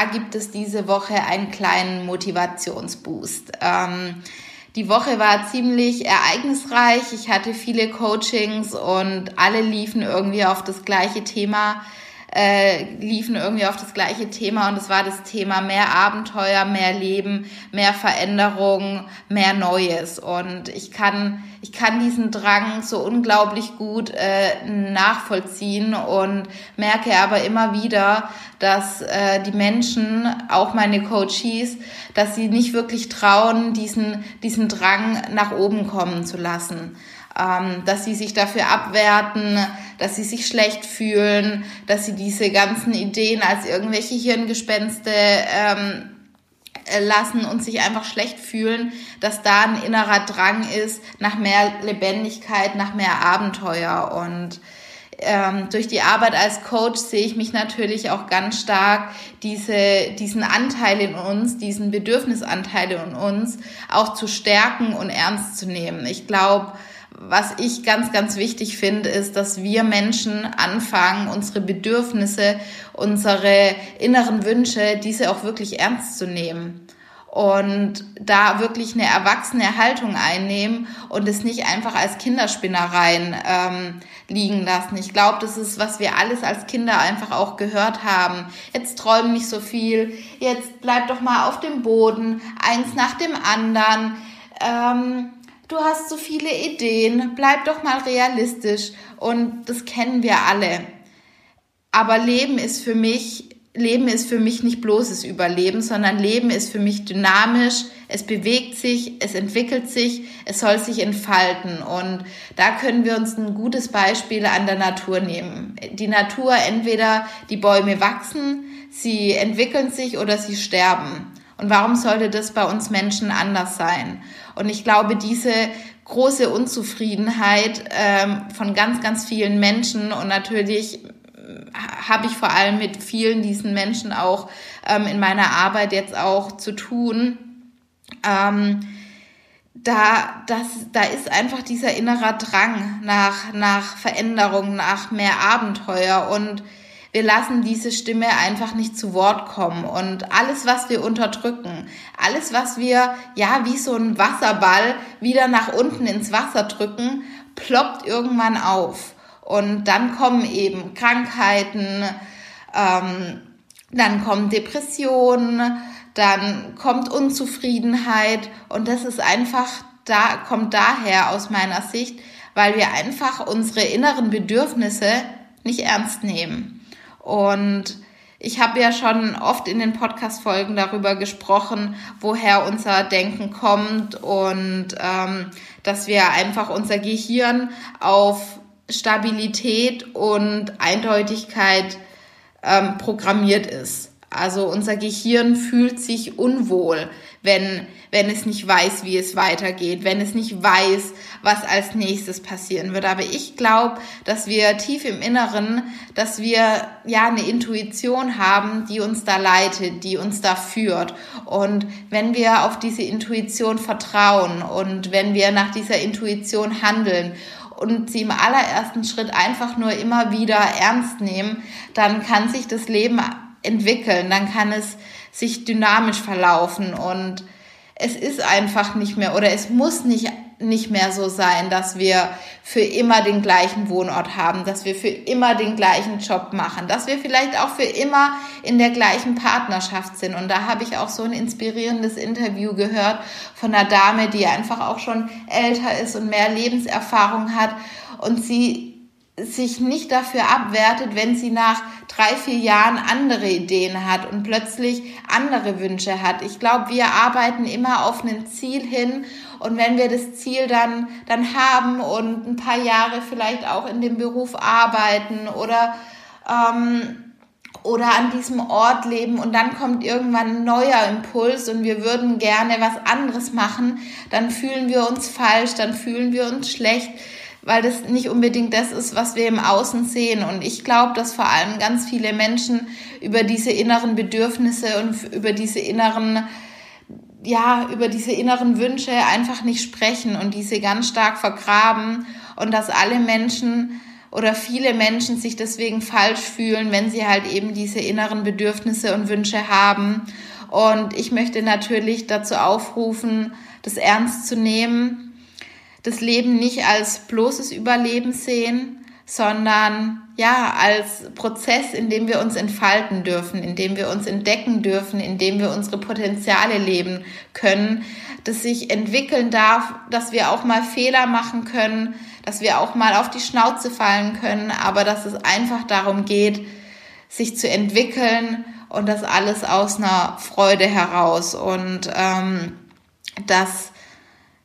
Zwar gibt es diese Woche einen kleinen Motivationsboost. Ähm, die Woche war ziemlich ereignisreich. Ich hatte viele Coachings und alle liefen irgendwie auf das gleiche Thema äh, liefen irgendwie auf das gleiche Thema und es war das Thema mehr Abenteuer, mehr Leben, mehr Veränderung, mehr Neues. Und ich kann, ich kann diesen Drang so unglaublich gut äh, nachvollziehen und merke aber immer wieder, dass äh, die Menschen, auch meine Coaches, dass sie nicht wirklich trauen, diesen, diesen Drang nach oben kommen zu lassen ähm, dass sie sich dafür abwerten, dass sie sich schlecht fühlen, dass sie diese ganzen Ideen als irgendwelche Hirngespenste ähm, äh, lassen und sich einfach schlecht fühlen, dass da ein innerer Drang ist nach mehr Lebendigkeit, nach mehr Abenteuer und ähm, durch die Arbeit als Coach sehe ich mich natürlich auch ganz stark diese, diesen Anteil in uns, diesen Bedürfnisanteil in uns auch zu stärken und ernst zu nehmen. Ich glaube, was ich ganz, ganz wichtig finde, ist, dass wir Menschen anfangen, unsere Bedürfnisse, unsere inneren Wünsche, diese auch wirklich ernst zu nehmen und da wirklich eine erwachsene Haltung einnehmen und es nicht einfach als Kinderspinnereien ähm, liegen lassen. Ich glaube, das ist, was wir alles als Kinder einfach auch gehört haben. Jetzt träum nicht so viel, jetzt bleib doch mal auf dem Boden, eins nach dem anderen. Ähm, du hast so viele Ideen, bleib doch mal realistisch. Und das kennen wir alle. Aber Leben ist für mich, Leben ist für mich nicht bloßes Überleben, sondern Leben ist für mich dynamisch, es bewegt sich, es entwickelt sich, es soll sich entfalten. Und da können wir uns ein gutes Beispiel an der Natur nehmen. Die Natur, entweder die Bäume wachsen, sie entwickeln sich oder sie sterben. Und warum sollte das bei uns Menschen anders sein? Und ich glaube, diese große Unzufriedenheit ähm, von ganz, ganz vielen Menschen und natürlich äh, habe ich vor allem mit vielen diesen Menschen auch ähm, in meiner Arbeit jetzt auch zu tun. Ähm, da, das, da ist einfach dieser innerer Drang nach, nach Veränderung, nach mehr Abenteuer und wir lassen diese Stimme einfach nicht zu Wort kommen und alles, was wir unterdrücken, alles, was wir, ja, wie so ein Wasserball wieder nach unten ins Wasser drücken, ploppt irgendwann auf. Und dann kommen eben Krankheiten, ähm, dann kommen Depressionen, dann kommt Unzufriedenheit und das ist einfach da, kommt daher aus meiner Sicht, weil wir einfach unsere inneren Bedürfnisse nicht ernst nehmen. Und ich habe ja schon oft in den Podcast-Folgen darüber gesprochen, woher unser Denken kommt und ähm, dass wir einfach unser Gehirn auf Stabilität und Eindeutigkeit ähm, programmiert ist. Also unser Gehirn fühlt sich unwohl, wenn, wenn es nicht weiß, wie es weitergeht, wenn es nicht weiß, was als nächstes passieren wird. Aber ich glaube, dass wir tief im Inneren, dass wir ja eine Intuition haben, die uns da leitet, die uns da führt. Und wenn wir auf diese Intuition vertrauen und wenn wir nach dieser Intuition handeln und sie im allerersten Schritt einfach nur immer wieder ernst nehmen, dann kann sich das Leben entwickeln, dann kann es sich dynamisch verlaufen und es ist einfach nicht mehr oder es muss nicht nicht mehr so sein, dass wir für immer den gleichen Wohnort haben, dass wir für immer den gleichen Job machen, dass wir vielleicht auch für immer in der gleichen Partnerschaft sind. Und da habe ich auch so ein inspirierendes Interview gehört von einer Dame, die einfach auch schon älter ist und mehr Lebenserfahrung hat und sie sich nicht dafür abwertet, wenn sie nach drei, vier Jahren andere Ideen hat und plötzlich andere Wünsche hat. Ich glaube, wir arbeiten immer auf ein Ziel hin und wenn wir das Ziel dann, dann haben und ein paar Jahre vielleicht auch in dem Beruf arbeiten oder ähm, oder an diesem Ort leben und dann kommt irgendwann ein neuer Impuls und wir würden gerne was anderes machen, dann fühlen wir uns falsch, dann fühlen wir uns schlecht, weil das nicht unbedingt das ist, was wir im Außen sehen. Und ich glaube, dass vor allem ganz viele Menschen über diese inneren Bedürfnisse und über diese inneren ja, über diese inneren Wünsche einfach nicht sprechen und diese ganz stark vergraben und dass alle Menschen oder viele Menschen sich deswegen falsch fühlen, wenn sie halt eben diese inneren Bedürfnisse und Wünsche haben. Und ich möchte natürlich dazu aufrufen, das ernst zu nehmen, das Leben nicht als bloßes Überleben sehen, sondern ja, als Prozess, in dem wir uns entfalten dürfen, in dem wir uns entdecken dürfen, in dem wir unsere Potenziale leben können, das sich entwickeln darf, dass wir auch mal Fehler machen können, dass wir auch mal auf die Schnauze fallen können, aber dass es einfach darum geht, sich zu entwickeln und das alles aus einer Freude heraus. Und ähm, dass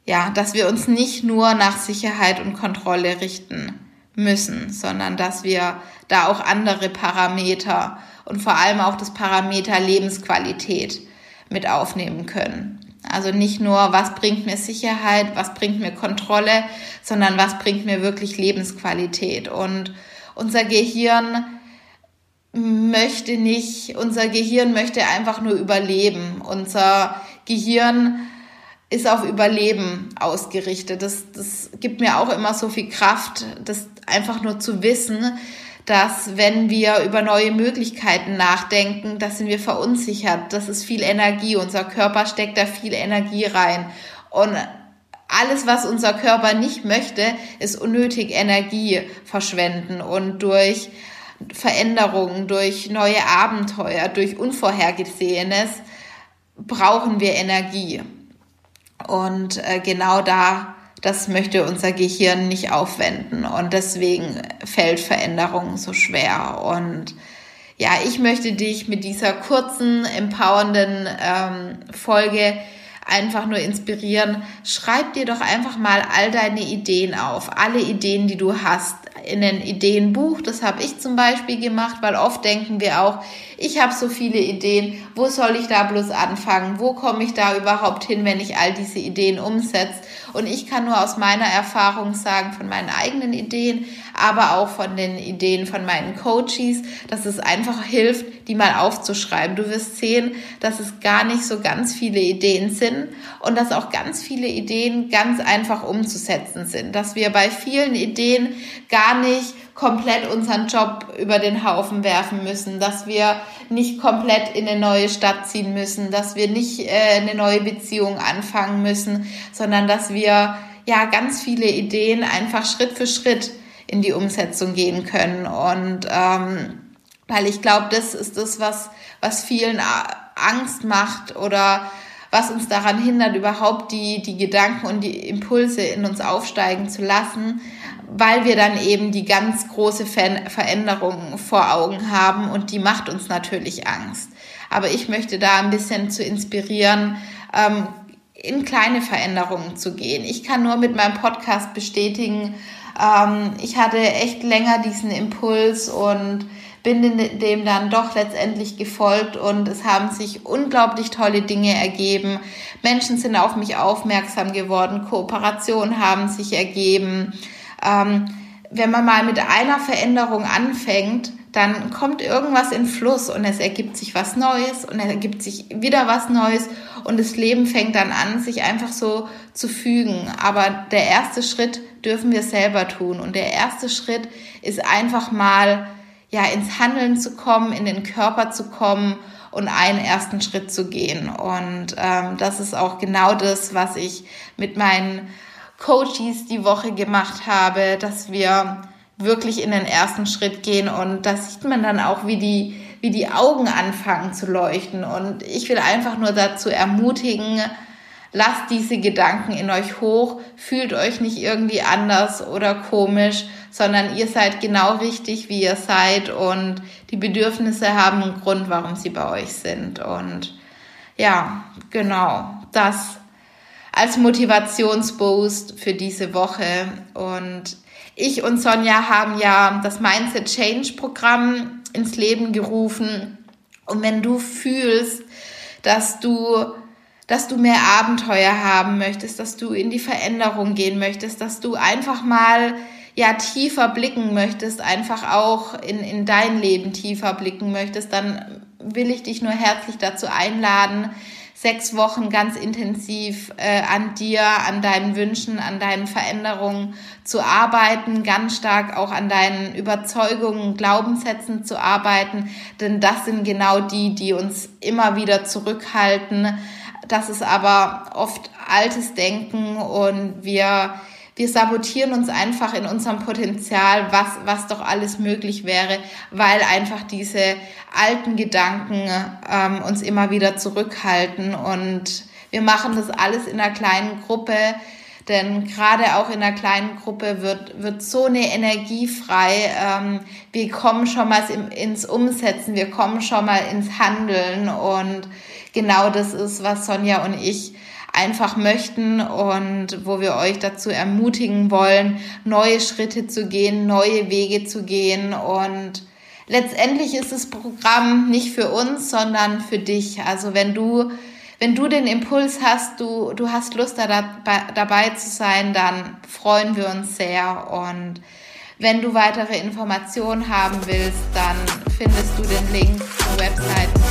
ja, dass wir uns nicht nur nach Sicherheit und Kontrolle richten müssen, sondern dass wir da auch andere Parameter und vor allem auch das Parameter Lebensqualität mit aufnehmen können. Also nicht nur, was bringt mir Sicherheit, was bringt mir Kontrolle, sondern was bringt mir wirklich Lebensqualität. Und unser Gehirn möchte nicht, unser Gehirn möchte einfach nur überleben. Unser Gehirn ist auf Überleben ausgerichtet. Das, das gibt mir auch immer so viel Kraft, das einfach nur zu wissen, dass wenn wir über neue Möglichkeiten nachdenken, da sind wir verunsichert. Das ist viel Energie. Unser Körper steckt da viel Energie rein. Und alles, was unser Körper nicht möchte, ist unnötig Energie verschwenden und durch Veränderungen, durch neue Abenteuer, durch Unvorhergesehenes brauchen wir Energie. Und äh, genau da das möchte unser Gehirn nicht aufwenden und deswegen fällt Veränderung so schwer. Und ja, ich möchte dich mit dieser kurzen, empowernden ähm, Folge einfach nur inspirieren. Schreib dir doch einfach mal all deine Ideen auf, alle Ideen, die du hast in ein Ideenbuch. Das habe ich zum Beispiel gemacht, weil oft denken wir auch, ich habe so viele Ideen, wo soll ich da bloß anfangen? Wo komme ich da überhaupt hin, wenn ich all diese Ideen umsetze? Und ich kann nur aus meiner Erfahrung sagen, von meinen eigenen Ideen, aber auch von den Ideen von meinen Coaches, dass es einfach hilft, die mal aufzuschreiben. Du wirst sehen, dass es gar nicht so ganz viele Ideen sind und dass auch ganz viele Ideen ganz einfach umzusetzen sind. Dass wir bei vielen Ideen gar nicht komplett unseren Job über den Haufen werfen müssen, dass wir nicht komplett in eine neue Stadt ziehen müssen, dass wir nicht äh, eine neue Beziehung anfangen müssen, sondern dass wir ja ganz viele Ideen einfach Schritt für Schritt in die Umsetzung gehen können. Und ähm, weil ich glaube, das ist das, was, was vielen Angst macht oder was uns daran hindert, überhaupt die, die Gedanken und die Impulse in uns aufsteigen zu lassen, weil wir dann eben die ganz große Veränderung vor Augen haben und die macht uns natürlich Angst. Aber ich möchte da ein bisschen zu inspirieren, ähm, in kleine Veränderungen zu gehen. Ich kann nur mit meinem Podcast bestätigen, ähm, ich hatte echt länger diesen Impuls und bin dem dann doch letztendlich gefolgt und es haben sich unglaublich tolle Dinge ergeben. Menschen sind auf mich aufmerksam geworden, Kooperationen haben sich ergeben ähm, wenn man mal mit einer Veränderung anfängt, dann kommt irgendwas in Fluss und es ergibt sich was Neues und es ergibt sich wieder was Neues und das Leben fängt dann an, sich einfach so zu fügen. Aber der erste Schritt dürfen wir selber tun und der erste Schritt ist einfach mal ja ins Handeln zu kommen, in den Körper zu kommen und einen ersten Schritt zu gehen. Und ähm, das ist auch genau das, was ich mit meinen Coaches die Woche gemacht habe, dass wir wirklich in den ersten Schritt gehen und da sieht man dann auch, wie die, wie die Augen anfangen zu leuchten. Und ich will einfach nur dazu ermutigen, lasst diese Gedanken in euch hoch, fühlt euch nicht irgendwie anders oder komisch, sondern ihr seid genau richtig, wie ihr seid und die Bedürfnisse haben einen Grund, warum sie bei euch sind. Und ja, genau, das als Motivationsboost für diese Woche. Und ich und Sonja haben ja das Mindset Change Programm ins Leben gerufen. Und wenn du fühlst, dass du dass du mehr Abenteuer haben möchtest, dass du in die Veränderung gehen möchtest, dass du einfach mal ja tiefer blicken möchtest, einfach auch in, in dein Leben tiefer blicken möchtest, dann will ich dich nur herzlich dazu einladen, sechs Wochen ganz intensiv äh, an dir, an deinen Wünschen, an deinen Veränderungen zu arbeiten, ganz stark auch an deinen Überzeugungen, Glaubenssätzen zu arbeiten, denn das sind genau die, die uns immer wieder zurückhalten. Das ist aber oft altes Denken und wir wir sabotieren uns einfach in unserem Potenzial, was, was doch alles möglich wäre, weil einfach diese alten Gedanken ähm, uns immer wieder zurückhalten. Und wir machen das alles in einer kleinen Gruppe, denn gerade auch in einer kleinen Gruppe wird, wird so eine Energie frei. Ähm, wir kommen schon mal ins Umsetzen, wir kommen schon mal ins Handeln. Und genau das ist, was Sonja und ich einfach möchten und wo wir euch dazu ermutigen wollen, neue Schritte zu gehen, neue Wege zu gehen und letztendlich ist das Programm nicht für uns, sondern für dich. Also wenn du wenn du den Impuls hast, du, du hast Lust da, dabei zu sein, dann freuen wir uns sehr. Und wenn du weitere Informationen haben willst, dann findest du den Link zur Website